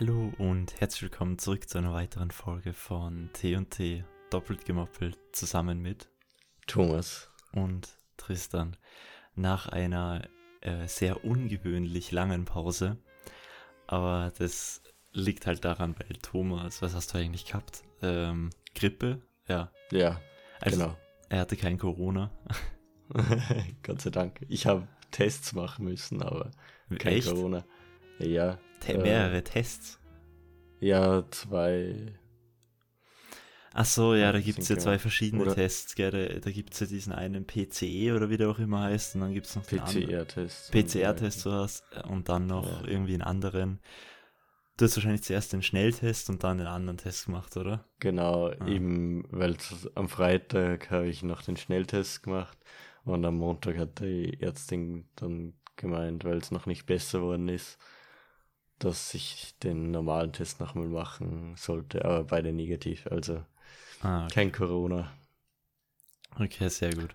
Hallo und herzlich willkommen zurück zu einer weiteren Folge von T&T doppelt gemoppelt zusammen mit Thomas und Tristan. Nach einer äh, sehr ungewöhnlich langen Pause, aber das liegt halt daran, weil Thomas, was hast du eigentlich gehabt? Ähm, Grippe? Ja. Ja, Also, genau. Er hatte kein Corona. Gott sei Dank. Ich habe Tests machen müssen, aber kein Echt? Corona. Ja, Te äh, mehrere Tests. ja, zwei. Ach so, ja, da gibt es ja genau. zwei verschiedene Oder- Tests, gell? Da, da gibt es ja diesen einen PCE oder wie der auch immer heißt und dann gibt es noch den anderen. PCR-Tests. PCR-Test so hast und dann noch Ja. irgendwie einen anderen. Du hast wahrscheinlich zuerst den Schnelltest und dann den anderen Test gemacht, oder? Genau, Ah. eben, weil am Freitag habe ich noch den Schnelltest gemacht und am Montag hat die Ärztin dann gemeint, weil es noch nicht besser worden ist, dass ich den normalen Test nochmal machen sollte, aber beide negativ, also Ah, okay. kein Corona. okay, sehr gut.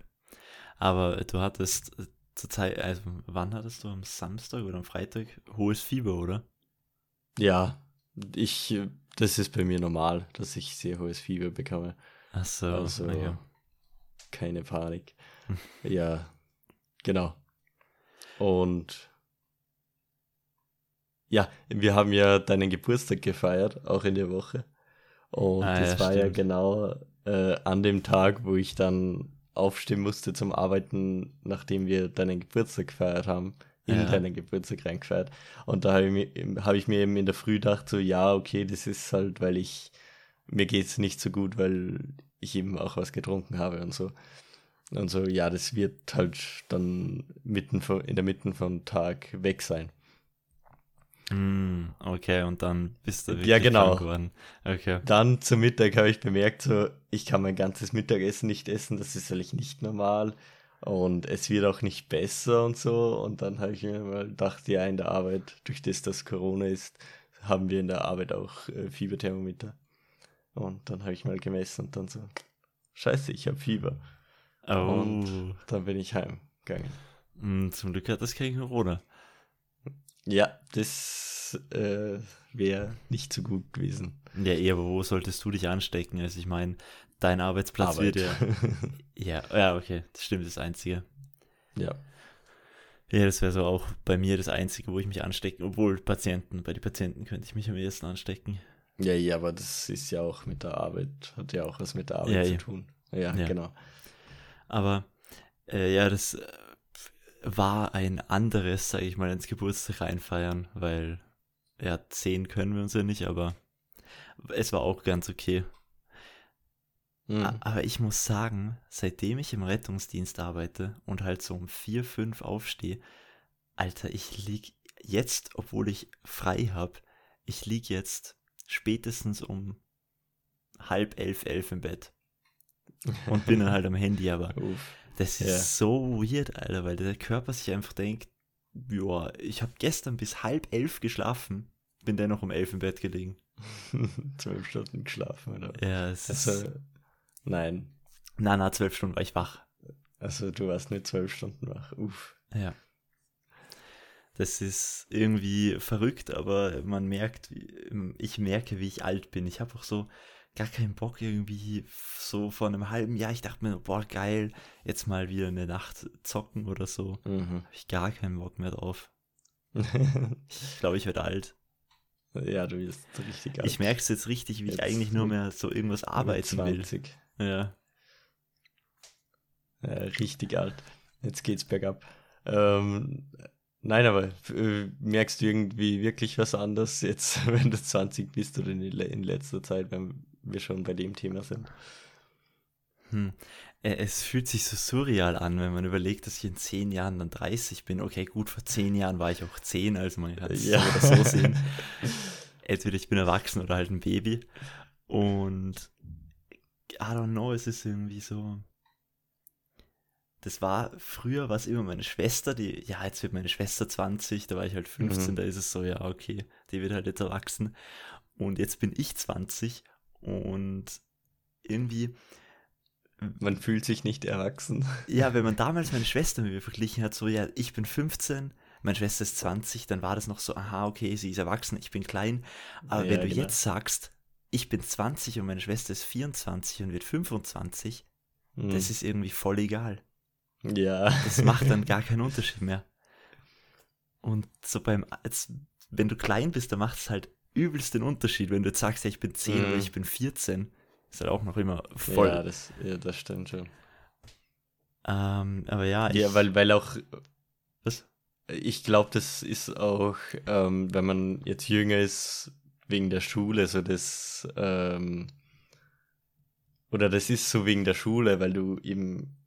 Aber du hattest äh, zur Zeit, also wann hattest du am Samstag oder am Freitag hohes Fieber, oder? Ja, ich, das ist bei mir normal, dass ich sehr hohes Fieber bekomme. Ach so, Also okay. keine Panik. ja, genau. Und ja, wir haben ja deinen Geburtstag gefeiert, auch in der Woche. Und Ah, das ja, war ja stimmt. genau äh, an dem Tag, wo ich dann aufstehen musste zum Arbeiten, nachdem wir deinen Geburtstag gefeiert haben, in Ja. deinen Geburtstag reingefeiert. Und da habe ich, mir- hab ich mir eben in der Früh gedacht, so, ja, okay, das ist halt, weil ich, mir geht's nicht so gut, weil ich eben auch was getrunken habe und so. Und so, ja, das wird halt dann mitten von, in der Mitte vom Tag weg sein. Hm, okay, und dann bist du Ja, wirklich genau. krank geworden. Okay. Dann zum Mittag habe ich bemerkt, so, ich kann mein ganzes Mittagessen nicht essen, das ist eigentlich nicht normal. Und es wird auch nicht besser und so. Und dann habe ich mir mal gedacht, ja, in der Arbeit, durch das, dass Corona ist, haben wir in der Arbeit auch äh, Fieberthermometer. Und dann habe ich mal gemessen und dann so, scheiße, ich habe Fieber. Oh, Und dann bin ich heimgegangen. hm, zum Glück hat das kein Corona. Ja, das äh, wäre nicht so gut gewesen. Ja, eh, aber wo solltest du dich anstecken? Also ich meine, dein Arbeitsplatz wird ja. Ja, ja, okay, das stimmt, das Einzige. ja. Ja, das wäre so auch bei mir das Einzige, wo ich mich anstecke, obwohl Patienten, bei den Patienten könnte ich mich am ehesten anstecken. Ja, ja, aber das ist ja auch mit der Arbeit, hat ja auch was mit der Arbeit Ja, zu ja. tun. Ja, Ja. genau. Aber äh, ja, das äh, war ein anderes, sage ich mal, ins Geburtstag reinfeiern, weil ja, zehn können wir uns ja nicht, aber es war auch ganz okay. Mhm. Aber ich muss sagen, seitdem ich im Rettungsdienst arbeite und halt so um vier, fünf aufstehe, Alter, ich lieg jetzt, obwohl ich frei habe, ich lieg jetzt spätestens um halb elf, elf im Bett und bin dann halt am Handy, aber Uff. Das ist Ja. so weird, Alter, weil der Körper sich einfach denkt, ja, ich habe gestern bis halb elf geschlafen, bin dennoch um elf im Bett gelegen. Zwölf Stunden geschlafen, oder? Ja, es ist, Also, nein. na, na, zwölf Stunden war ich wach. Also, du warst nicht zwölf Stunden wach. Uff. Ja. Das ist irgendwie verrückt, aber man merkt, ich merke, wie ich alt bin. Ich habe auch so gar keinen Bock irgendwie so vor einem halben Jahr. Ich dachte mir, boah, geil, jetzt mal wieder eine Nacht zocken oder so. Mhm. Habe ich gar keinen Bock mehr drauf. Ich glaube, ich werde alt. ja, du bist richtig alt. Ich merke es jetzt richtig, wie ich Jetzt eigentlich nur mehr so irgendwas arbeiten will. 20. Ja. Ja, richtig alt. Jetzt geht's bergab. Ähm, nein, aber äh, merkst du irgendwie wirklich was anderes jetzt, wenn du 20 bist oder in, in letzter Zeit, wenn wir schon bei dem Thema sind? Hm. Äh, Es fühlt sich so surreal an, wenn man überlegt, dass ich in zehn Jahren dann 30 bin. Okay, gut, vor zehn Jahren war ich auch zehn, also man kann es Ja. so oder so sehen. Entweder ich bin erwachsen oder halt ein Baby. Und I don't know, es ist irgendwie so. Das war früher war es immer meine Schwester, die, ja, jetzt wird meine Schwester 20, da war ich halt 15, Mhm. da ist es so, ja, okay, die wird halt jetzt erwachsen. Und jetzt bin ich 20 und irgendwie, Man fühlt sich nicht erwachsen. ja, wenn man damals meine Schwester mit mir verglichen hat, so, ja, ich bin 15, meine Schwester ist 20, dann war das noch so, aha, okay, sie ist erwachsen, ich bin klein. Aber Ja, wenn du genau. jetzt sagst, ich bin 20 und meine Schwester ist 24 und wird 25, Hm. das ist irgendwie voll egal. ja. Das macht dann gar keinen Unterschied mehr. Und so beim, jetzt, wenn du klein bist, dann macht es halt übelst den Unterschied. Wenn du jetzt sagst, ja, ich bin 10 oder Mhm. ich bin 14, ist halt auch noch immer voll. Ja, das, ja, das stimmt schon. Ähm, aber ja, Ja, weil, weil auch, was? ich glaube, das ist auch, ähm, wenn man jetzt jünger ist, wegen der Schule, so das, ähm, oder das ist so wegen der Schule, weil du eben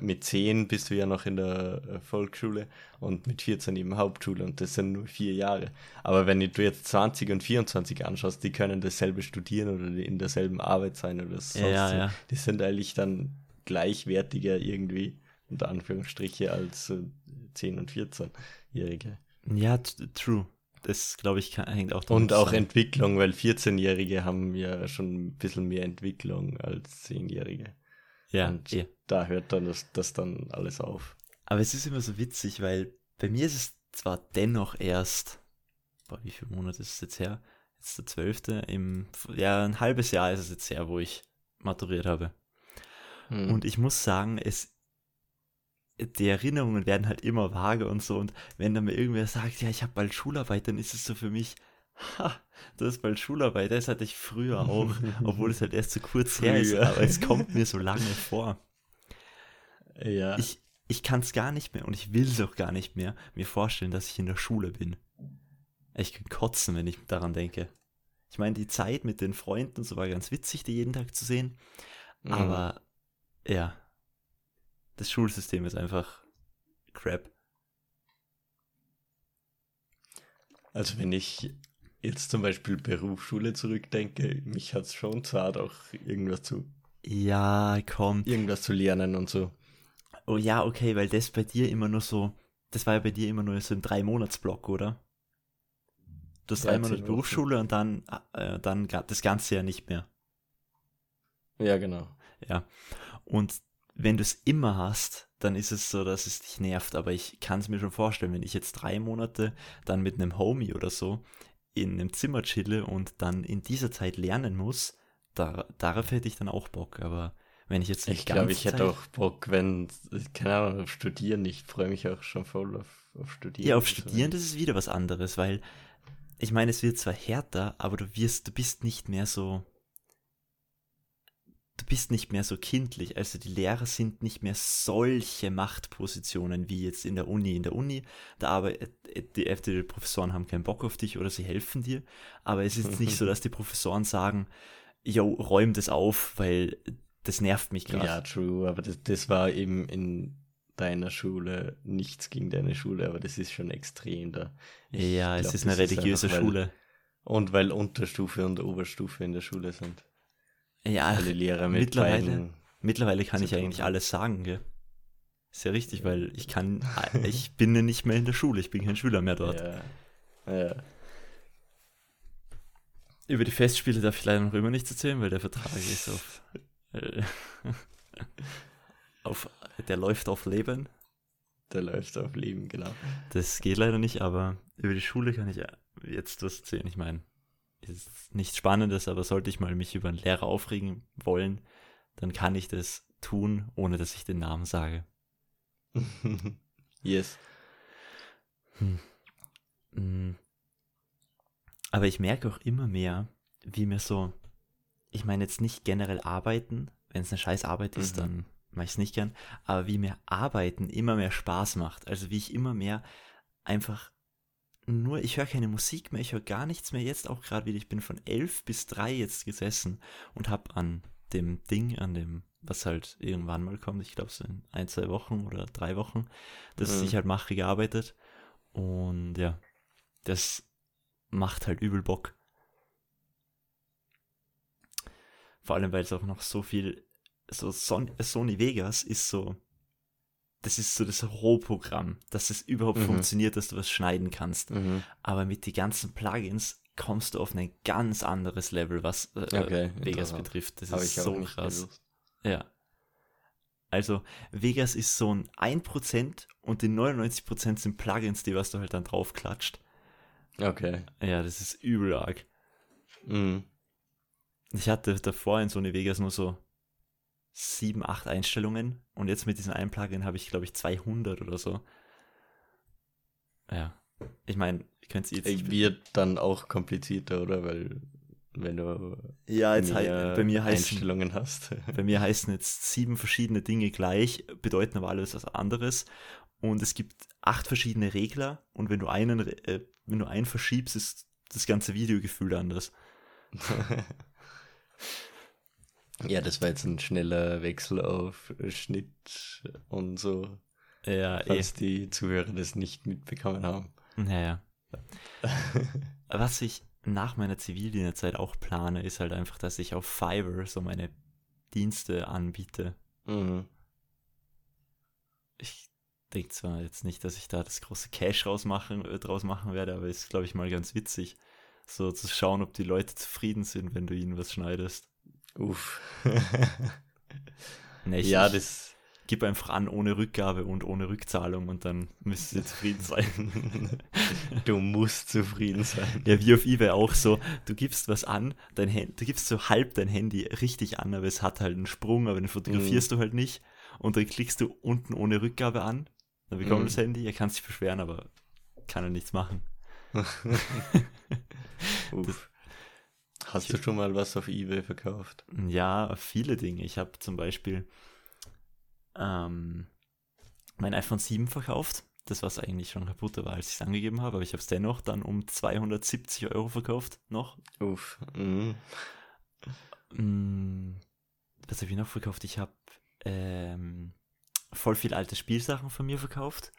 mit 10 bist du ja noch in der äh, Volksschule und mit 14 eben Hauptschule und das sind nur vier Jahre. Aber wenn du jetzt 20 und 24 anschaust, die können dasselbe studieren oder in derselben Arbeit sein oder sonst ja, so. ja. Die sind eigentlich dann gleichwertiger irgendwie, unter Anführungsstriche, als äh, 10- und 14-Jährige. Ja, true. Das, glaube ich, kann, hängt auch Und auch. Entwicklung, weil 14-Jährige haben ja schon ein bisschen mehr Entwicklung als 10-Jährige. Ja, und eh. da hört dann das, das dann alles auf. Aber es ist immer so witzig, weil bei mir ist es zwar dennoch erst, boah, wie viele Monate ist es jetzt her? Jetzt der zwölfte, im, ja, ein halbes Jahr ist es jetzt her, wo ich maturiert habe. Hm. Und ich muss sagen, es, die Erinnerungen werden halt immer vager und so. Und wenn dann mir irgendwer sagt, ja, ich habe bald Schularbeit, dann ist es so für mich, ha, du hast bald Schularbeit, das hatte ich früher auch, obwohl es halt erst so kurz her ist, Früher. aber es kommt mir so lange vor. ja. Ich, ich kann es gar nicht mehr und ich will es auch gar nicht mehr mir vorstellen, dass ich in der Schule bin. Ich kann kotzen, wenn ich daran denke. Ich meine, die Zeit mit den Freunden und so war ganz witzig, die jeden Tag zu sehen. Mhm. Aber ja, das Schulsystem ist einfach crap. Also wenn ich jetzt zum Beispiel Berufsschule zurückdenke, mich hat es schon zart, auch irgendwas zu, Ja, komm. irgendwas zu lernen und so. Oh ja, okay, weil das bei dir immer nur so, das war ja bei dir immer nur so ein Drei-Monats-Block, oder? Du hast Ja, drei Monate. Berufsschule und dann, äh, dann das ganze ja nicht mehr. Ja, genau. Ja. Und wenn du es immer hast, dann ist es so, dass es dich nervt. Aber ich kann es mir schon vorstellen, wenn ich jetzt drei Monate dann mit einem Homie oder so in einem Zimmer chille und dann in dieser Zeit lernen muss, da, darauf hätte ich dann auch Bock. Aber wenn ich jetzt die Ich glaube, ich hätte Zeit- auch Bock, wenn, keine Ahnung, auf Studieren. Ich freue mich auch schon voll auf, auf Studieren. Ja, auf so. Studieren, das ist wieder was anderes, weil ich meine, es wird zwar härter, aber du wirst, du bist nicht mehr so, du bist nicht mehr so kindlich. Also die Lehrer sind nicht mehr solche Machtpositionen wie jetzt in der Uni. In der Uni, da arbeitet, die, die Professoren haben keinen Bock auf dich oder sie helfen dir, aber es ist jetzt nicht so, dass die Professoren sagen, yo, räum das auf, weil das nervt mich gerade. Ja, true, aber das, das war eben in deiner Schule nichts gegen deine Schule, aber das ist schon extrem da. Ich ja, es glaub, ist eine religiöse einfach, weil- Schule. Und weil Unterstufe und Oberstufe in der Schule sind. Ja, Alle Lehrer mit mittlerweile-. Mittlerweile kann ich eigentlich alles sagen, gell? Ist ja richtig, weil ich kann, ich bin ja nicht mehr in der Schule, ich bin kein Schüler mehr dort. Ja. ja. Über die Festspiele darf ich leider noch immer nichts erzählen, weil der Vertrag ist auf, äh, auf, der läuft auf Leben. Der läuft auf Leben, genau. Das geht leider nicht, aber über die Schule kann ich jetzt was erzählen. Ich meine, ist nichts Spannendes, aber sollte ich mal mich über einen Lehrer aufregen wollen, dann kann ich das tun, ohne dass ich den Namen sage. yes. Mm. Aber ich merke auch immer mehr, wie mir so, ich meine jetzt nicht generell arbeiten, wenn es eine scheiß Arbeit ist, Mhm. dann mache ich es nicht gern, aber wie mir Arbeiten immer mehr Spaß macht. Also wie ich immer mehr einfach nur, ich höre keine Musik mehr, ich höre gar nichts mehr jetzt auch gerade wieder. Ich bin von elf bis drei jetzt gesessen und habe an dem Ding, an dem, was halt irgendwann mal kommt, ich glaube so in ein, zwei Wochen oder drei Wochen, das Mhm. ich halt mache, gearbeitet. Und ja, das macht halt übel Bock. Vor allem, weil es auch noch so viel, so Son Sony Vegas ist so, das ist so das Rohprogramm, dass es überhaupt Mhm. funktioniert, dass du was schneiden kannst. Mhm. Aber mit den ganzen Plugins kommst du auf ein ganz anderes Level, was äh, Okay, Vegas betrifft. Das Habe ist so krass. gewusst. Ja. Also Vegas ist so ein 1% und die 99% sind Plugins, die was du halt dann draufklatscht. Okay. Ja, das ist übel arg. Mhm. Ich hatte davor in Sony Vegas nur so 7, 8 Einstellungen und jetzt mit diesem einen Plugin habe ich, glaube ich, 200 oder so. Ja. Ich meine, ihr könnt es jetzt Wird dann auch komplizierter, oder? Weil wenn du Ja, jetzt mehr bei mir heißen Einstellungen hast. Bei mir heißen jetzt sieben verschiedene Dinge gleich, bedeuten aber alles was anderes. Und es gibt acht verschiedene Regler und wenn du einen, äh, wenn du einen verschiebst, ist das ganze Videogefühl anders. ja, das war jetzt ein schneller Wechsel auf Schnitt und so, Ja, eh. falls die Zuhörer das nicht mitbekommen haben. Naja. Was ich nach meiner Zivildienstzeit auch plane, ist halt einfach, dass ich auf Fiverr so meine Dienste anbiete. Mhm. Ich denke zwar jetzt nicht, dass ich da das große Cash rausmachen, äh, draus machen werde, aber ist, glaube ich, mal ganz witzig, so zu schauen, ob die Leute zufrieden sind, wenn du ihnen was schneidest. Uff. Nee, ich, ja, das. gib einfach an, ohne Rückgabe und ohne Rückzahlung und dann müssen sie zufrieden sein. du musst zufrieden sein. ja, wie auf Ebay auch so, du gibst was an, dein Hand, du gibst so halb dein Handy richtig an, aber es hat halt einen Sprung, aber den fotografierst du halt nicht und dann klickst du unten ohne Rückgabe an, dann bekommt Mhm. das Handy, er kann sich beschweren, aber kann er nichts machen. Uff. Hast du schon mal was auf Ebay verkauft? Ja, viele Dinge. Ich habe zum Beispiel ähm, mein iPhone 7 verkauft. Das, was eigentlich schon kaputt war, als ich es angegeben habe, aber ich habe es dennoch dann um 270 Euro verkauft noch. Uff. Mhm. Mm, was habe ich noch verkauft? Ich habe ähm, voll viel alte Spielsachen von mir verkauft.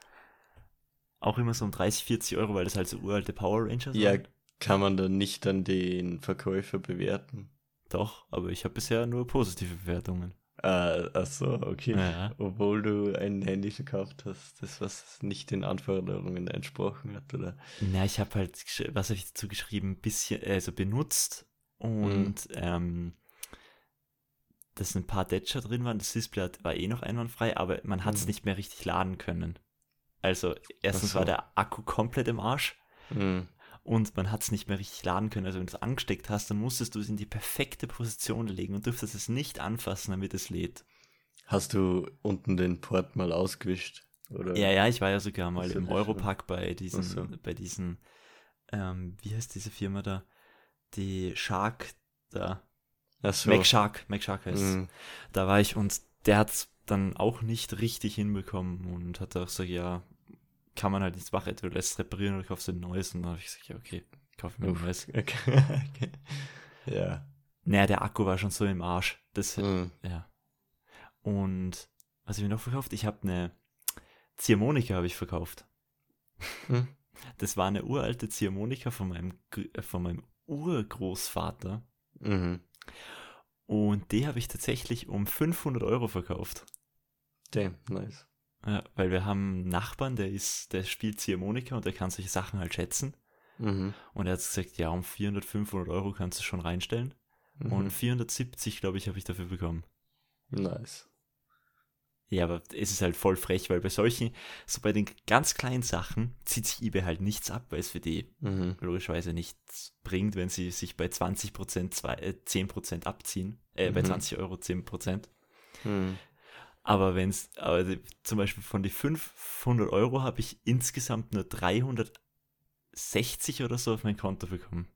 Auch immer so um 30, 40 Euro, weil das halt so uralte Power Rangers Ja, waren. Kann man dann nicht dann den Verkäufer bewerten? Doch, aber ich habe bisher nur positive Bewertungen. Ah, ach so, okay. Ja. Obwohl du ein Handy verkauft hast, das was nicht den Anforderungen entsprochen hat, oder? Na, ich habe halt, was habe ich dazu geschrieben, bisschen, also benutzt und ähm, dass ein paar Detscher drin waren. Das Display war eh noch einwandfrei, aber man hat es Mhm. nicht mehr richtig laden können. Also erstens so. war der Akku komplett im Arsch Mhm. Und man hat es nicht mehr richtig laden können. Also wenn du es angesteckt hast, dann musstest du es in die perfekte Position legen und dürftest es nicht anfassen, damit es lädt. Hast du unten den Port mal ausgewischt? Oder? Ja, ja, ich war ja sogar mal im. Europark bei diesen, so. bei diesen, ähm, wie heißt diese Firma da? Die Shark da. Ach so. Mac Shark, Mac Shark heißt Mhm. Da war ich und der hat es dann auch nicht richtig hinbekommen und hat auch gesagt, ja, kann man halt nichts machen, entweder lässt es reparieren oder kaufst du ein neues. Und dann habe ich gesagt, ja, okay, kauf mir ein neues. Okay. okay. Ja. Naja, der Akku war schon so im Arsch. Das, Mhm. ja. Und was habe ich noch verkauft? Ich habe eine Ziehharmonika habe ich verkauft. Hm. Das war eine uralte Ziehharmonika von meinem, äh, von meinem Urgroßvater. Mhm. Und die habe ich tatsächlich um 500 Euro verkauft. Damn, nice. Ja, weil wir haben einen Nachbarn, der ist, der spielt Ziehharmonika und der kann solche Sachen halt schätzen. Mhm. Und er hat gesagt, ja, um 400, 500 Euro kannst du schon reinstellen. Mhm. Und 470, glaube ich, habe ich dafür bekommen. nice. Ja, aber es ist halt voll frech, weil bei solchen, so bei den ganz kleinen Sachen, zieht sich eBay halt nichts ab, weil es für die Mhm. logischerweise nichts bringt, wenn sie sich bei 20% zwei, äh, 10% abziehen. Äh, bei Mhm. 20 Euro 10%. Mhm. Aber wenn es, aber die- zum Beispiel von die 500 Euro habe ich insgesamt nur 360 oder so auf mein Konto bekommen.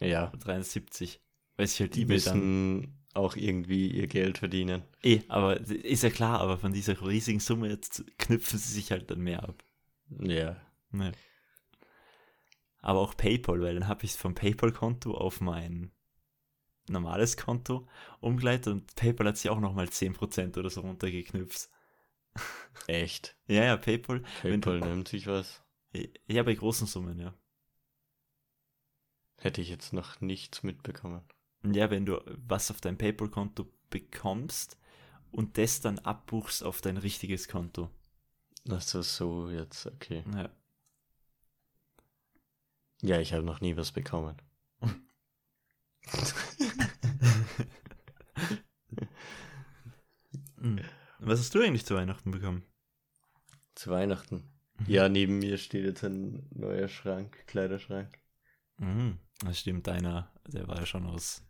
Ja. 73. Weil sich halt Die eBay dann. müssen auch irgendwie ihr Geld verdienen. Eh, aber ist ja klar, aber von dieser riesigen Summe jetzt knüpfen sie sich halt dann mehr ab. Ja. Ne. Aber auch PayPal, weil dann habe ich es vom PayPal-Konto auf mein normales Konto umgeleitet und PayPal hat sich auch nochmal 10% oder so runtergeknüpft. Echt. Ja, ja, PayPal. Wenn du- PayPal nimmt sich was. Ja, bei großen Summen, ja. Hätte ich jetzt noch nichts mitbekommen. Ja, wenn du was auf dein PayPal-Konto bekommst und das dann abbuchst auf dein richtiges Konto. Ach so, so jetzt, okay. Ja. Ja, ich habe noch nie was bekommen. Hm. Was hast du eigentlich zu Weihnachten bekommen? Zu Weihnachten. Mhm. Ja, neben mir steht jetzt ein neuer Schrank, Kleiderschrank. Mhm. Das stimmt, deiner, der war ja schon aus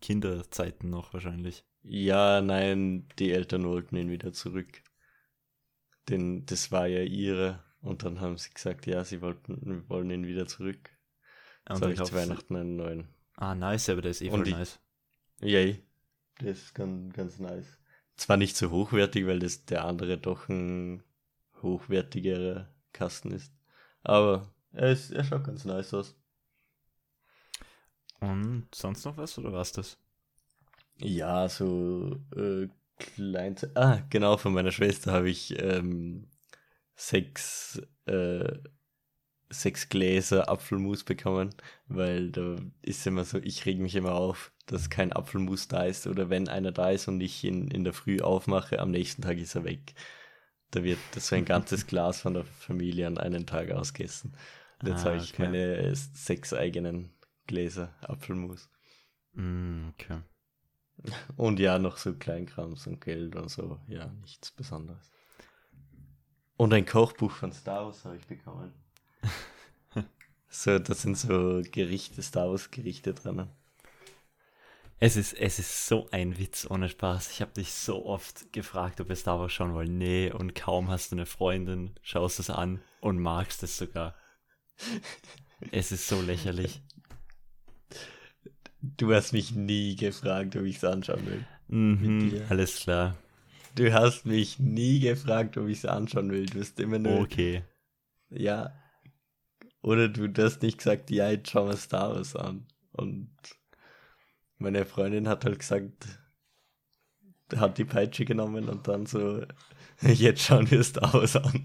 Kinderzeiten noch wahrscheinlich. Ja, nein, die Eltern wollten ihn wieder zurück. Denn das war ja ihre. Und dann haben sie gesagt, ja, sie wollten, wollen ihn wieder zurück. Jetzt habe ich zu Weihnachten einen neuen. Ah, nice, aber der ist eh voll nice. Yay, der ist ganz, ganz nice. Zwar nicht so hochwertig, weil das der andere doch ein hochwertigerer Kasten ist. Aber er, ist, er schaut ganz nice aus. Und sonst noch was oder war's das? Ja, so äh, klein. Ah, genau, von meiner Schwester habe ich ähm, sechs, äh, sechs Gläser Apfelmus bekommen, weil da ist immer so, ich reg mich immer auf, dass kein Apfelmus da ist oder wenn einer da ist und ich ihn in der Früh aufmache, am nächsten Tag ist er weg. Da wird so ein ganzes Glas von der Familie an einen Tag ausgegessen. Und jetzt ah, habe ich okay. meine sechs eigenen Gläser Apfelmus. Mm, okay. Und ja, noch so Kleinkrams und Geld und so. Ja, nichts Besonderes. Und ein Kochbuch von Star Wars habe ich bekommen. so, da sind so Gerichte, Star Wars Gerichte dran. Es ist, es ist so ein Witz ohne Spaß. Ich habe dich so oft gefragt, ob wir Star Wars schauen wollen. Nee, und kaum hast du eine Freundin, schaust es an und magst es sogar. Es ist so lächerlich. Du hast mich nie gefragt, ob ich es anschauen will. Mhm, alles klar. Du hast mich nie gefragt, ob ich es anschauen will. Du hast immer nur. Okay. Ja. Oder du hast nicht gesagt, ja, jetzt schauen wir Star Wars an. Und meine Freundin hat halt gesagt, hat die Peitsche genommen und dann so, jetzt schauen wir Star Wars an.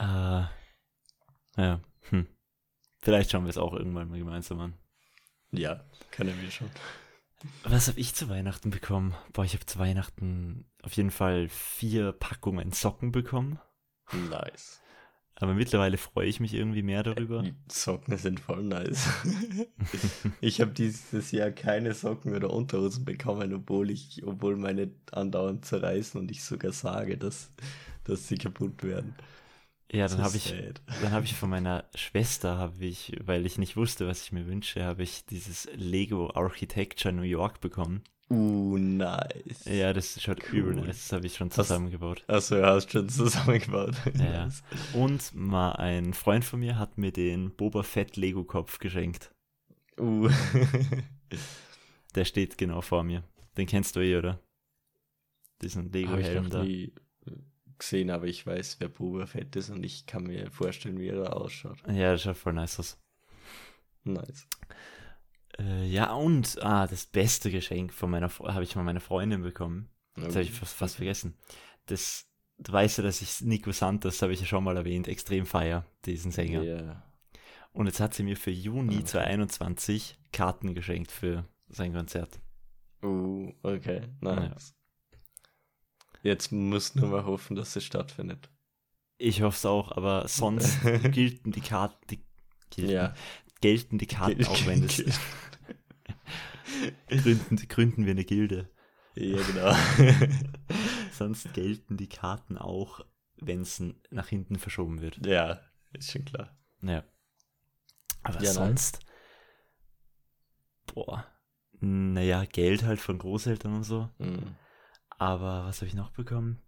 uh, ja. Vielleicht schauen wir es auch irgendwann mal gemeinsam an. Ja, können wir schon. Was habe ich zu Weihnachten bekommen? Boah, ich habe zu Weihnachten auf jeden Fall vier Packungen Socken bekommen. Nice. Aber mittlerweile freue ich mich irgendwie mehr darüber. Socken sind voll nice. ich habe dieses Jahr keine Socken oder Unterhosen bekommen, obwohl ich, obwohl meine andauernd zerreißen und ich sogar sage, dass, dass sie kaputt werden. Ja, dann habe ich, dann habe ich von meiner Schwester, habe ich, weil ich nicht wusste, was ich mir wünsche, habe ich dieses Lego Architecture New York bekommen. Uh, nice. Ja, das schaut cool. übel nice. Das habe ich schon zusammengebaut. Achso, ja, hast schon zusammengebaut. Ja. Und mal ein Freund von mir hat mir den Boba Fett Lego Kopf geschenkt. Uh. Der steht genau vor mir. Den kennst du eh, oder? Diesen Lego Helm da. Nie gesehen, aber ich weiß, wer Boba Fett ist und ich kann mir vorstellen, wie er ausschaut. Ja, das schaut voll nice aus. Nice. Äh, ja, und ah, das beste Geschenk von meiner habe ich von meiner Freundin bekommen. Das habe ich fast, fast vergessen. Das, du weißt ja, dass ich Nico Santos, habe ich ja schon mal erwähnt, extrem feier, diesen Sänger. Yeah. Und jetzt hat sie mir für Juni okay. 2021 Karten geschenkt für sein Konzert. Uh, okay, nice. Jetzt muss nur mal hoffen, dass es stattfindet. Ich hoffe es auch, aber sonst gelten die Karten, die gelten, ja. Gelten die Karten auch, wenn es gründen, gründen wir eine Gilde. Ja, genau. sonst gelten die Karten auch, wenn es nach hinten verschoben wird. Ja, ist schon klar. Ja. Aber ja, sonst, nein. boah, naja, Geld halt von Großeltern und so. Mhm. Aber was habe ich noch bekommen?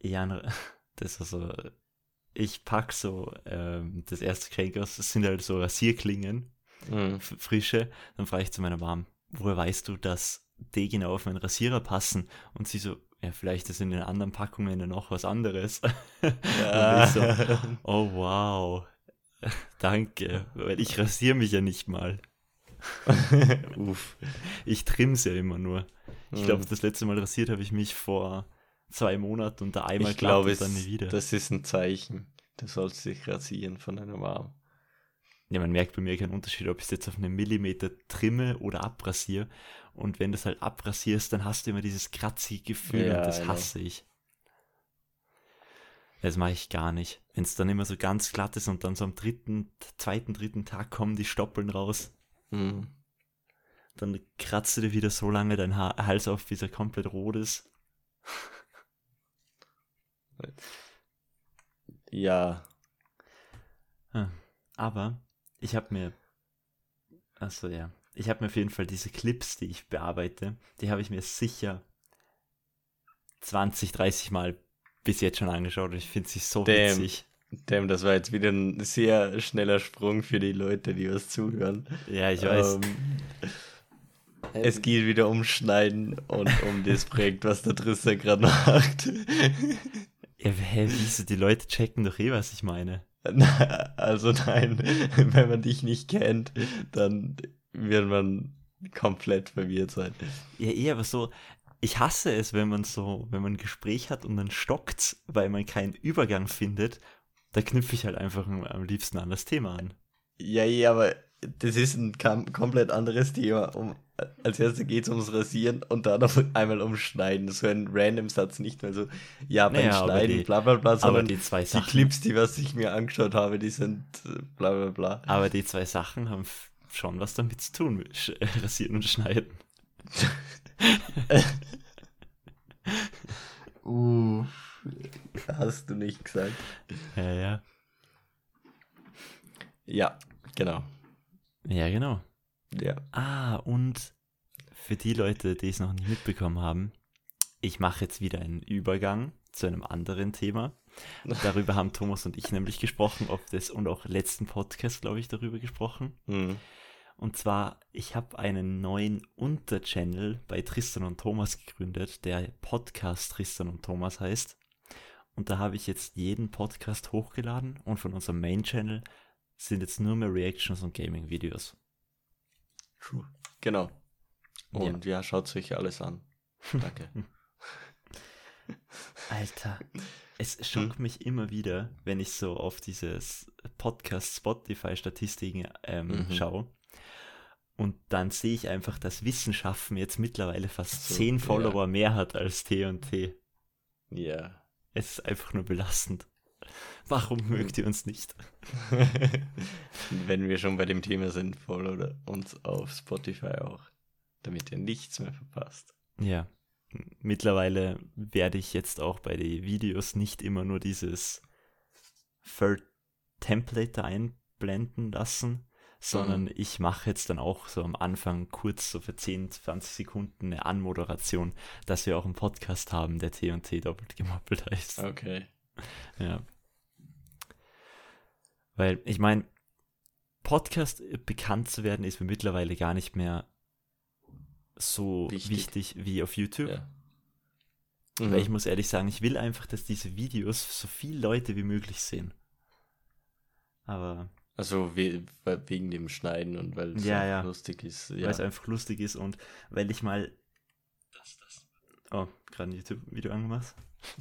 Ja, das war so. Ich pack so ähm, das erste Geschenk aus, das sind halt so Rasierklingen, mhm. frische. Dann frage ich zu meiner Mom, woher weißt du, dass die genau auf meinen Rasierer passen? Und sie so, ja, vielleicht ist in den anderen Packungen ja noch was anderes. Ja. so, oh wow, danke, weil ich rasiere mich ja nicht mal. Uff, ich trimm's ja immer nur. Ich glaube, hm. das letzte Mal rasiert habe ich mich vor zwei Monaten und da einmal ich glaube, dann nie wieder. Das ist ein Zeichen. Du sollst dich rasieren von deinem Arm. Ja, man merkt bei mir keinen Unterschied, ob ich es jetzt auf einen Millimeter trimme oder abrasiere. Und wenn du es halt abrasierst, dann hast du immer dieses kratzige Gefühl ja, und das hasse ich. Das mache ich gar nicht. Wenn es dann immer so ganz glatt ist und dann so am dritten, zweiten, dritten Tag kommen die Stoppeln raus. Mhm. dann kratzt du dir wieder so lange dein ha Hals auf, bis er komplett rot ist. Ja. Aber ich habe mir, also ja, ich habe mir auf jeden Fall diese Clips, die ich bearbeite, die habe ich mir sicher 20, 30 Mal bis jetzt schon angeschaut und ich finde sie so Damn. witzig. Damn, das war jetzt wieder ein sehr schneller Sprung für die Leute, die was zuhören. Ja, ich weiß. Ähm, es geht wieder um Schneiden und um das Projekt, was der Tristan gerade macht. Ja, hä, wieso? Die Leute checken doch eh, was ich meine. Also nein, wenn man dich nicht kennt, dann wird man komplett verwirrt sein. Ja, eh, aber so, ich hasse es, wenn man so, wenn man ein Gespräch hat und dann stockt's, weil man keinen Übergang findet. Da knüpfe ich halt einfach am liebsten an das Thema an. Ja, ja, aber das ist ein komplett anderes Thema. Um, als erstes geht es ums Rasieren und dann auf einmal ums Schneiden. So ein random Satz, nicht mehr so, ja, beim naja, Schneiden, die, bla bla bla, sondern die, zwei Sachen, die Clips, die was ich mir angeschaut habe, die sind bla bla bla. Aber die zwei Sachen haben schon was damit zu tun, Rasieren und Schneiden. uh, hast du nicht gesagt. Ja, ja. Ja, genau. Ja, genau. Ja. Ah, und für die Leute, die es noch nicht mitbekommen haben, ich mache jetzt wieder einen Übergang zu einem anderen Thema. Darüber haben Thomas und ich nämlich gesprochen, auf das und auch letzten Podcast, glaube ich, darüber gesprochen. Mhm. Und zwar, ich habe einen neuen Unterchannel bei Tristan und Thomas gegründet, der Podcast Tristan und Thomas heißt. Und da habe ich jetzt jeden Podcast hochgeladen und von unserem Main-Channel sind jetzt nur mehr Reactions und Gaming-Videos. True. Genau. Und ja, ja schaut es euch alles an. Danke. Alter, es schockt hm? mich immer wieder, wenn ich so auf dieses Podcast Spotify-Statistiken ähm, mhm. schaue und dann sehe ich einfach, dass Wissenschaften jetzt mittlerweile fast so, zehn Follower ja. mehr hat als T&T. Ja. Es ist einfach nur belastend. Warum mögt ihr uns nicht? Wenn wir schon bei dem Thema sind, follow uns auf Spotify auch, damit ihr nichts mehr verpasst. Ja. Mittlerweile werde ich jetzt auch bei den Videos nicht immer nur dieses Third Template einblenden lassen, sondern mhm. ich mache jetzt dann auch so am Anfang kurz so für 10, 20 Sekunden eine Anmoderation, dass wir auch einen Podcast haben, der T&T doppelt gemoppelt heißt. Okay. Ja. Weil, ich meine, Podcast bekannt zu werden ist mir mittlerweile gar nicht mehr so wichtig, wichtig wie auf YouTube. Ja. Mhm. Weil ich muss ehrlich sagen, ich will einfach, dass diese Videos so viele Leute wie möglich sehen. Aber also we wegen dem Schneiden und weil es ja, ja. lustig ist. Ja. Weil es einfach lustig ist und weil ich mal. Das, das. Oh, gerade ein YouTube-Video angemacht.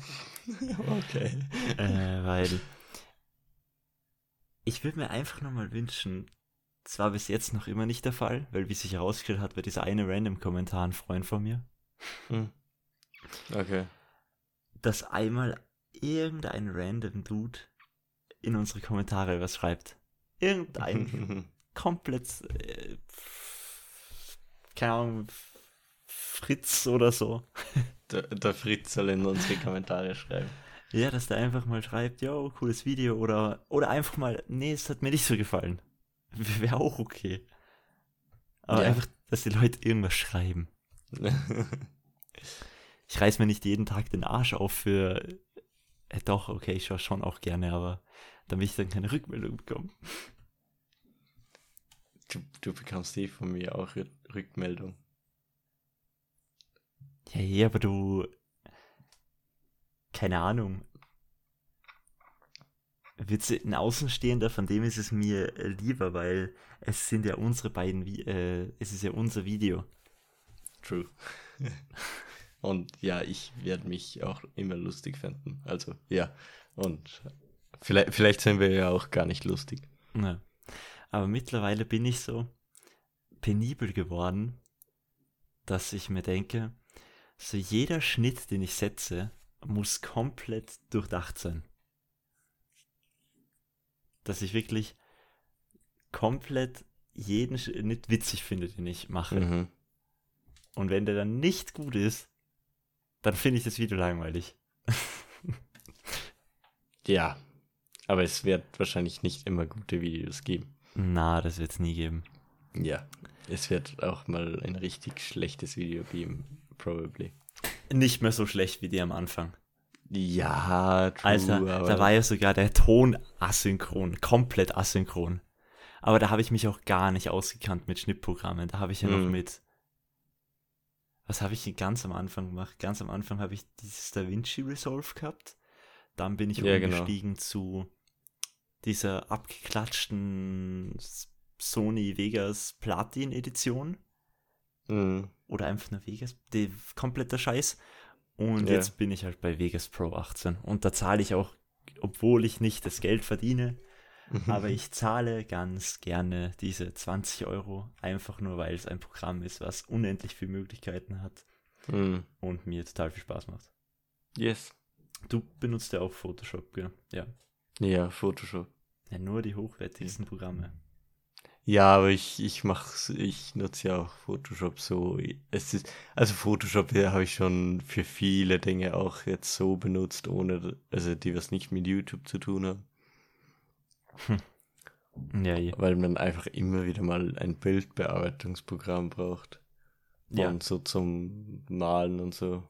okay. Äh, weil ich würde mir einfach nochmal wünschen, zwar bis jetzt noch immer nicht der Fall, weil wie sich herausgestellt hat, war dieser eine Random-Kommentar ein Freund von mir. Hm. Okay. Dass einmal irgendein random Dude in unsere Kommentare was schreibt irgendein komplett, äh, keine Ahnung, Fritz oder so. Der, der, Fritz soll in unsere Kommentare schreiben. Ja, dass der einfach mal schreibt, yo, cooles Video oder, oder einfach mal, nee, es hat mir nicht so gefallen. Wäre auch okay. Aber ja. einfach, dass die Leute irgendwas schreiben. ich reiß mir nicht jeden Tag den Arsch auf für, äh, doch, okay, ich schaue schon auch gerne, aber damit ich dann keine Rückmeldung bekomme. Du, du bekommst eh von mir auch Rückmeldung. Ja, ja, aber du. Keine Ahnung. Wird ein Außenstehender, von dem ist es mir lieber, weil es sind ja unsere beiden, äh, es ist ja unser Video. True. Und ja, ich werde mich auch immer lustig finden. Also, ja. Und vielleicht, vielleicht sind wir ja auch gar nicht lustig. Ja. Aber mittlerweile bin ich so penibel geworden, dass ich mir denke, so jeder Schnitt, den ich setze, muss komplett durchdacht sein. Dass ich wirklich komplett jeden Schnitt witzig finde, den ich mache. Mhm. Und wenn der dann nicht gut ist, dann finde ich das Video langweilig. Ja. Aber es wird wahrscheinlich nicht immer gute Videos geben. Na, das wird es nie geben. Ja. Es wird auch mal ein richtig schlechtes Video geben. Probably. Nicht mehr so schlecht wie die am Anfang. Ja, true, Alter, da war ja sogar der Ton asynchron, komplett asynchron. Aber da habe ich mich auch gar nicht ausgekannt mit Schnittprogrammen. Da habe ich ja noch Mhm. mit. Was habe ich ganz am Anfang gemacht? Ganz am Anfang habe ich dieses DaVinci Resolve gehabt. Dann bin ich Ja, genau. umgestiegen zu dieser abgeklatschten Sony Vegas Platin Edition. Mhm. Oder einfach nur Vegas, die kompletter Scheiß. Und Ja. jetzt bin ich halt bei Vegas Pro 18. Und da zahle ich auch, obwohl ich nicht das Geld verdiene, aber ich zahle ganz gerne diese 20 Euro, einfach nur weil es ein Programm ist, was unendlich viele Möglichkeiten hat Mhm. und mir total viel Spaß macht. Yes. Du benutzt ja auch Photoshop, gell? Ja. Ja, Photoshop. ja nur die hochwertigsten Programme. Ja, aber ich, ich mach's, ich nutze ja auch Photoshop so. Es ist, also Photoshop ja, habe ich schon für viele Dinge auch jetzt so benutzt, ohne, also die was nicht mit YouTube zu tun haben. Ja, je. Weil man einfach immer wieder mal ein Bildbearbeitungsprogramm braucht. ja. Und so zum Malen und so.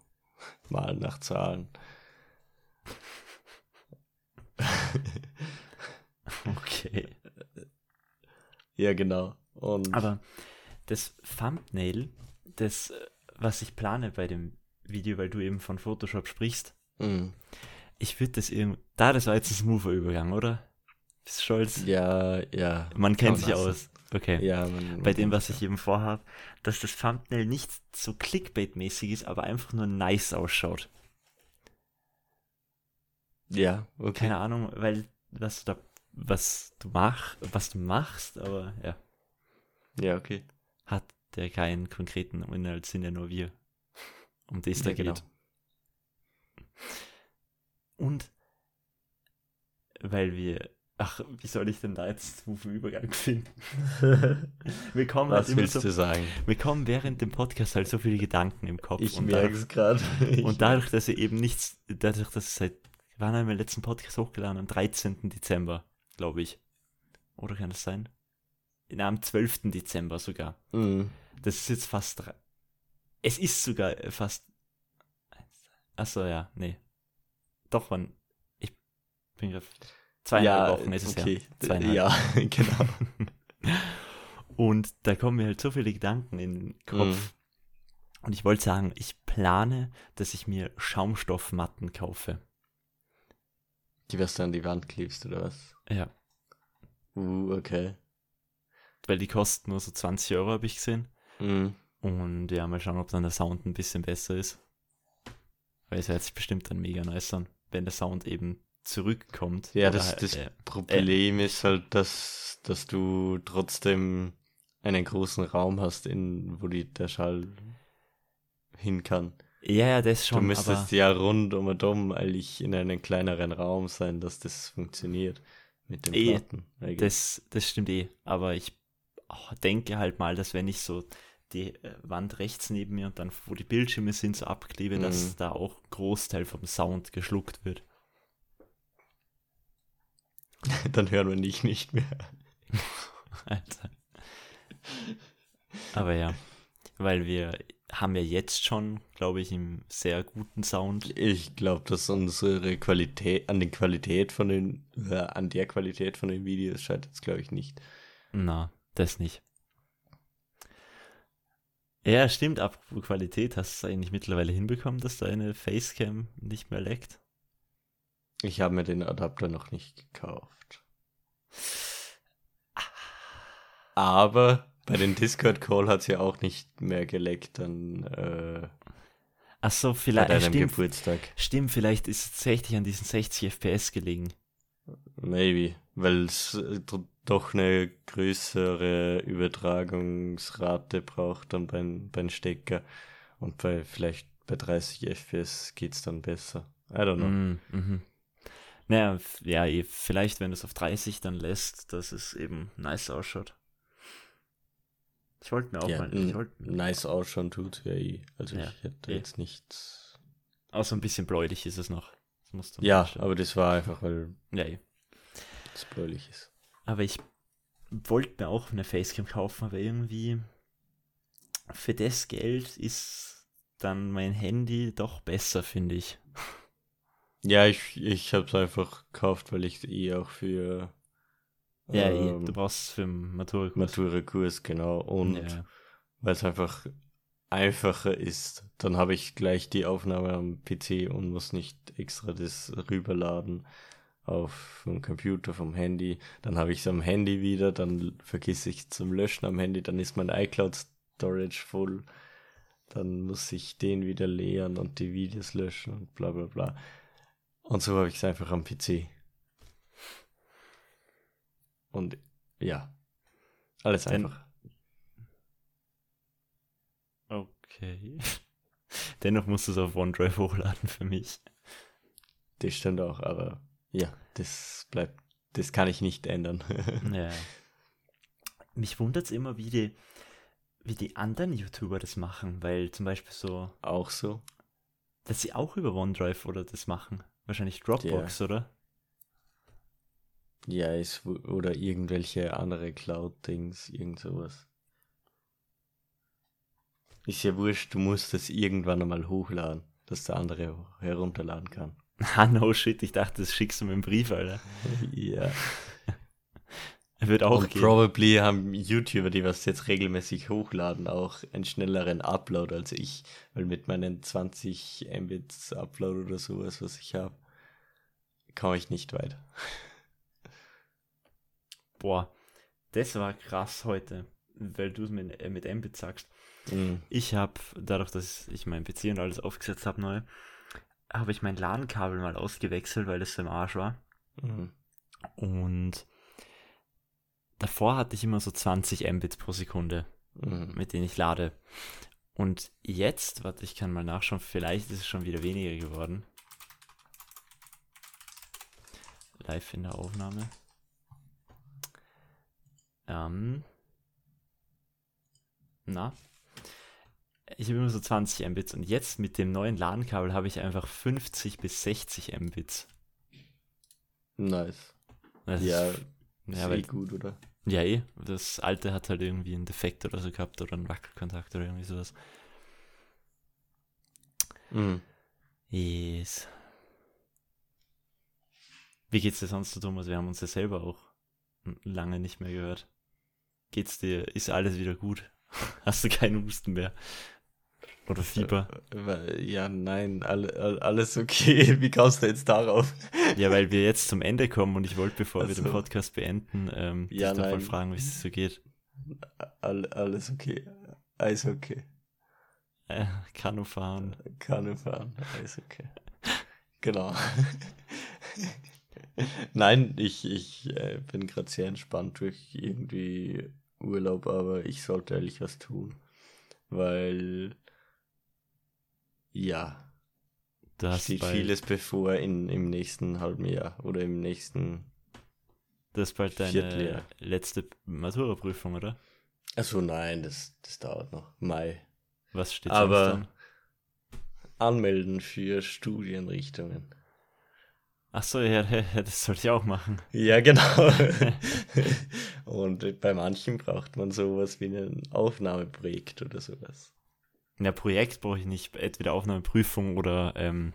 Malen nach Zahlen. okay. Ja, genau. Und Aber das Thumbnail, das, was ich plane bei dem Video, weil du eben von Photoshop sprichst, mm, ich würde das irgendwie. Da, das war jetzt ein smoother Übergang, oder? Bist du stolz? ja, ja. Man kennt sich man aus. Okay. Ja, man, Bei dem, was ich eben vorhabe, dass das Thumbnail nicht so Clickbait-mäßig ist, aber einfach nur nice ausschaut. Ja, okay. Keine Ahnung, weil was du da, was du mach, was du machst, aber ja, Ja, okay. hat der keinen konkreten Inhalt, sind ja nur wir. Um das da Ja, genau. geht. Und weil wir, ach, wie soll ich denn da jetzt smoothen Übergang finden? wir kommen halt Was immer willst so, du sagen? wir kommen während dem Podcast halt so viele Gedanken im Kopf. Ich merke es gerade. und dadurch, dass wir eben nichts, dadurch, dass es seit, wann haben wir den letzten Podcast hochgeladen? Am 13. Dezember, glaube ich. Oder kann das sein? Na, am 12. Dezember sogar. Mhm. Das ist jetzt fast. Es ist sogar fast. Achso, ja, nee. Doch, wann. Ich bin gerade. Zweieinhalb Wochen ist es okay. ja. Zweieinhalb. Ja, genau. Und da kommen mir halt so viele Gedanken in den Kopf. Mhm. Und ich wollte sagen, ich plane, dass ich mir Schaumstoffmatten kaufe. Die, was du an die Wand klebst, oder was? Ja. Uh, okay. Weil die kosten nur so 20 Euro, habe ich gesehen. Mhm. Und ja, mal schauen, ob dann der Sound ein bisschen besser ist. Weil es hört sich bestimmt dann mega nice an, wenn der Sound eben zurückkommt. Ja, das, halt, das äh, Problem ist halt, dass, dass du trotzdem einen großen Raum hast, in, wo die, der Schall hin kann. Ja, ja, das Du schon, aber müsstest ja rund um und um eigentlich in einem kleineren Raum sein, dass das funktioniert mit den Eh, Platten. Das, das stimmt eh. Aber ich oh, denke halt mal, dass wenn ich so die äh, Wand rechts neben mir und dann, wo die Bildschirme sind, so abklebe, Mhm. dass da auch ein Großteil vom Sound geschluckt wird. Dann hören wir dich nicht mehr. Alter. Aber ja, weil wir haben ja jetzt schon, glaube ich, einen sehr guten Sound. Ich glaube, dass unsere Qualität, an der Qualität von den, äh, an der Qualität von den Videos scheitert es, glaube ich, nicht. Na, das nicht. Ja, stimmt, apropos Qualität, hast du es eigentlich mittlerweile hinbekommen, dass deine Facecam nicht mehr leckt? Ich habe mir den Adapter noch nicht gekauft. Aber bei den Discord-Call hat es ja auch nicht mehr geleckt an äh, Ach so, bei vielleicht, deinem stimmt, Geburtstag. stimmt, vielleicht ist es tatsächlich an diesen 60 FPS gelegen. Maybe, weil es äh, doch eine größere Übertragungsrate braucht dann beim, beim Stecker. Und bei vielleicht bei 30 FPS geht es dann besser. I don't know. Mm, mhm. Naja, ja, eh, vielleicht, wenn du es auf 30 dann lässt, dass es eben nice ausschaut. Ich wollte mir auch Ja, mal. Ich wollt, nice ausschauen tut ja eh. Also Ja, ich hätte eh. jetzt nichts. auch so ein bisschen bläulich ist es noch. Das musst du Ja, vorstellen. aber das war einfach, weil ja, eh. es bläulich ist. Aber ich wollte mir auch eine Facecam kaufen, aber irgendwie für das Geld ist dann mein Handy doch besser, finde ich. Ja, ich, ich habe es einfach gekauft, weil ich eh auch für Ja, ähm, du brauchst es für den Matura. Matura-Kurs, genau. Und Ja. weil es einfach einfacher ist, dann habe ich gleich die Aufnahme am PC und muss nicht extra das rüberladen auf vom Computer, vom Handy. Dann habe ich es am Handy wieder, dann vergesse ich zum Löschen am Handy, dann ist mein iCloud-Storage voll. Dann muss ich den wieder leeren und die Videos löschen und bla bla bla. Und so habe ich es einfach am PC. Und ja, alles Dann- einfach. Okay. Dennoch musst du es auf OneDrive hochladen für mich. Das stimmt auch, aber ja, das bleibt, das kann ich nicht ändern. Ja. Mich wundert es immer, wie die, wie die anderen YouTuber das machen, weil zum Beispiel so, auch so. dass sie auch über OneDrive oder das machen. Wahrscheinlich Dropbox, oder? Ja, ist, oder irgendwelche andere Cloud-Dings, irgend sowas. Ist ja wurscht, du musst es irgendwann einmal hochladen, dass der andere herunterladen kann. Ah, no shit, ich dachte, das schickst du mir im Brief, Alter. ja. Er wird auch Und gehen. probably haben YouTuber, die was jetzt regelmäßig hochladen, auch einen schnelleren Upload als ich. Weil mit meinen 20 Mbits Upload oder sowas, was ich habe, komme ich nicht weit. Boah, das war krass heute, weil du es mit, äh, mit Mbit sagst. Mhm. Ich habe, dadurch, dass ich mein PC und alles aufgesetzt habe neu, habe ich mein LAN-Kabel mal ausgewechselt, weil das so im Arsch war. Mhm. Und davor hatte ich immer so 20 Mbit pro Sekunde, Mhm. mit denen ich lade. Und jetzt, warte, ich kann mal nachschauen, vielleicht ist es schon wieder weniger geworden. Live in der Aufnahme. Ähm. Na? Ich habe immer so 20 Mbits und jetzt mit dem neuen LAN-Kabel habe ich einfach 50 bis 60 Mbits. Nice. Das ja, ist, ist ja, eh weil, gut, oder? ja, eh. Das alte hat halt irgendwie einen Defekt oder so gehabt oder einen Wackelkontakt oder irgendwie sowas. Mhm. Yes. Wie geht's dir sonst so, Thomas? Wir haben uns ja selber auch lange nicht mehr gehört. Geht's dir, ist alles wieder gut? Hast du keinen Husten mehr? Oder Fieber? Weil- Ja, nein, alle, all- alles okay. Wie kommst du jetzt darauf? Ja, weil wir jetzt zum Ende kommen und ich wollte, bevor wir Ach den. Podcast beenden, ähm, Ja, dich nein. fragen, wie es so geht. All, alles okay. Alles okay. Äh, Kanu fahren. Kanu fahren. Alles okay. Genau. Nein, ich, ich äh, bin gerade sehr entspannt durch irgendwie Urlaub, aber ich sollte ehrlich was tun. Weil, ja, Du hast steht bald, vieles bevor in, im nächsten halben Jahr oder im nächsten. das ist bald deine Vierteljahr. letzte Matura-Prüfung, oder? Also nein, das, das dauert noch. Mai. Was steht Aber- sonst an? Anmelden für Studienrichtungen. Ach so, ja, das sollte ich auch machen. Ja, genau. Und bei manchen braucht man sowas wie ein Aufnahmeprojekt oder sowas. Ja, Projekt brauche ich nicht. Entweder Aufnahmeprüfung oder ähm,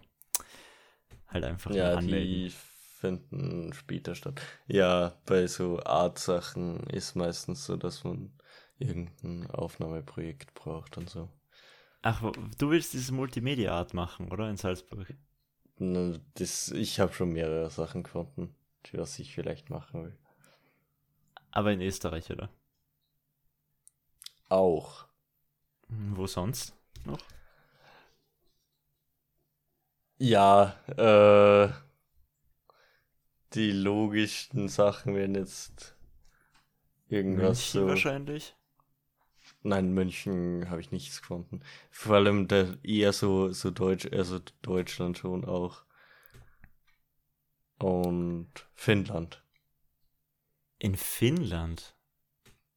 halt einfach Ja, anmelden. die finden später statt. Ja, bei so Art-Sachen ist meistens so, dass man irgendein Aufnahmeprojekt braucht und so. Ach, du willst dieses Multimedia-Art machen, oder? In Salzburg. Na, Das, ich habe schon mehrere Sachen gefunden, die was ich vielleicht machen will. Aber in Österreich, oder? Auch. Hm, Wo sonst noch? Ja, äh, die logischsten Sachen wären jetzt irgendwas München so. wahrscheinlich. Nein, München habe ich nichts gefunden. Vor allem der eher so, so Deutsch, also Deutschland schon auch. Und Finnland. In Finnland.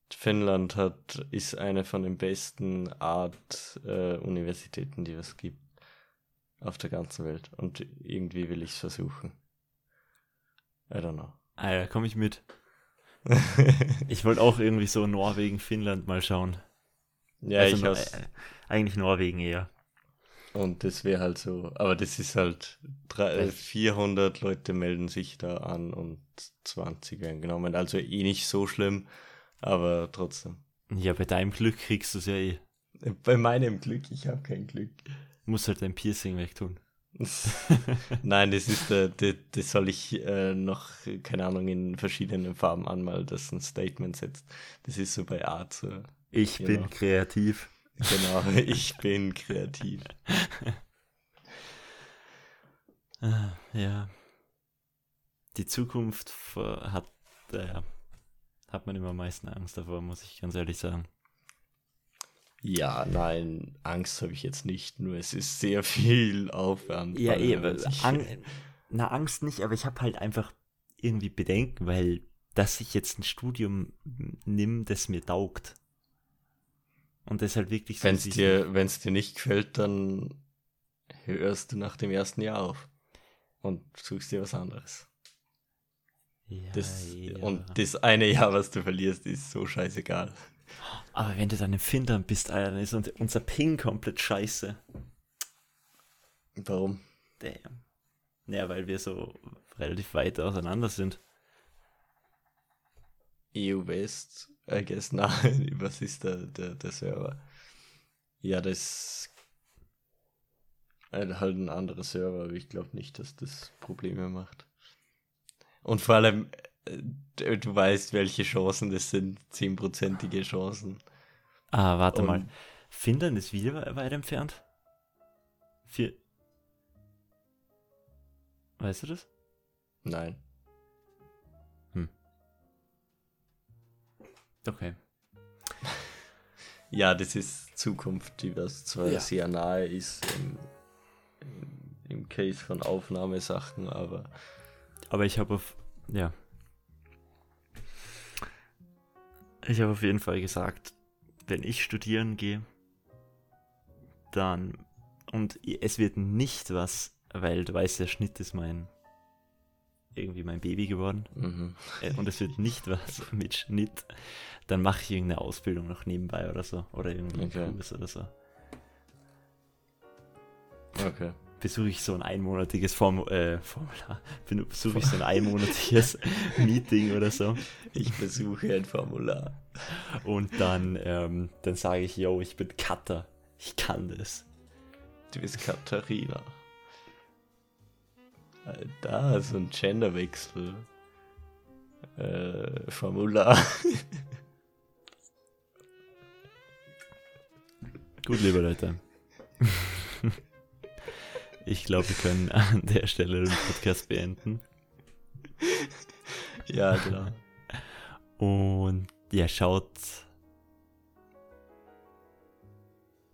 Finnland hat, ist eine von den besten Art-Universitäten, äh, die es gibt auf der ganzen Welt. Und irgendwie will ich es versuchen. I don't know. Ah, da komme ich mit. ich wollte auch irgendwie so Norwegen, Finnland mal schauen. Ja, also ich no aus... Äh, eigentlich Norwegen eher. Und das wäre halt so, aber das ist halt, drei, 400 Leute melden sich da an und 20 werden genommen. Also eh nicht so schlimm, aber trotzdem. Ja, bei deinem Glück kriegst du es ja eh. Bei meinem Glück, ich habe kein Glück. Muss halt dein Piercing wegtun. Nein, das ist äh, das, das soll ich äh, noch, keine Ahnung, in verschiedenen Farben anmalen, das ein Statement setzt. Das ist so bei Art so. Ich bin know. kreativ. Genau, ich bin kreativ. Ah, ja. Die Zukunft hat, äh, hat man immer am meisten Angst davor, muss ich ganz ehrlich sagen. Ja, nein, Angst habe ich jetzt nicht, nur es ist sehr viel Aufwand. Ja, eh, Ang na, Angst nicht, aber ich habe halt einfach irgendwie Bedenken, weil dass ich jetzt ein Studium nimm, das mir taugt. Und das halt wirklich so. Wenn es dir, wenn's dir nicht gefällt, dann hörst du nach dem ersten Jahr auf und suchst dir was anderes. Ja, das, ja. Und das eine Jahr, was du verlierst, ist so scheißegal. Aber wenn du dann im Findern bist, Alter, dann ist unser Ping komplett scheiße. Warum? Damn. Ja, weil wir so relativ weit auseinander sind. EU West, I guess, nein, was ist der, der, der Server? Ja, das ist halt ein anderer Server, aber ich glaube nicht, dass das Probleme macht. Und vor allem, äh, du weißt, welche Chancen das sind, zehnprozentige Chancen. Ah, warte Und, mal. Finden ist wieder weit entfernt? Vier. Weißt du das? Nein. Okay. ja, das ist Zukunft, die was zwar ja. sehr nahe ist im, im, im Case von Aufnahmesachen, aber. Aber ich habe auf. Ja, Ich habe auf jeden Fall gesagt, wenn ich studieren gehe, dann. Und es wird nicht was, weil du weißt, der Schnitt ist mein. Irgendwie mein Baby geworden. Mhm. Äh, und es wird nicht was mit Schnitt. Dann mache ich irgendeine Ausbildung noch nebenbei oder so. Oder irgendwie okay. Kurs oder so. Okay besuche ich so ein einmonatiges Form äh, Formular, besuche ich so ein einmonatiges Meeting oder so. Ich besuche ein Formular. Und dann, ähm, dann sage ich, yo, ich bin Cutter. Ich kann das. Du bist Katharina. Da, so ein Genderwechsel. Äh, Formular. Gut, liebe Leute. Ich glaube, wir können an der Stelle den Podcast beenden. Ja, klar. Und ja, schaut.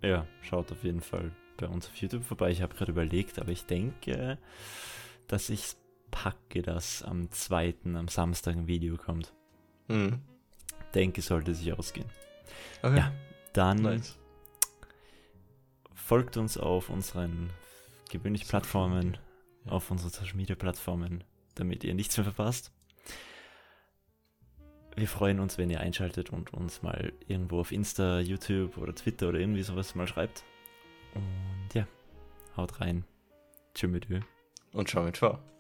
Ja, schaut auf jeden Fall bei uns auf YouTube vorbei. Ich habe gerade überlegt, aber ich denke, dass ich packe, dass am 2. am Samstag ein Video kommt. Mhm. Denke, sollte sich ausgehen. Okay. Ja, dann nice. folgt uns auf unseren gewöhnlich Plattformen, ja. auf unsere Social Media Plattformen, damit ihr nichts mehr verpasst. Wir freuen uns, wenn ihr einschaltet und uns mal irgendwo auf Insta, YouTube oder Twitter oder irgendwie sowas mal schreibt. Und ja, haut rein. Tschüss mit Und ciao mit V.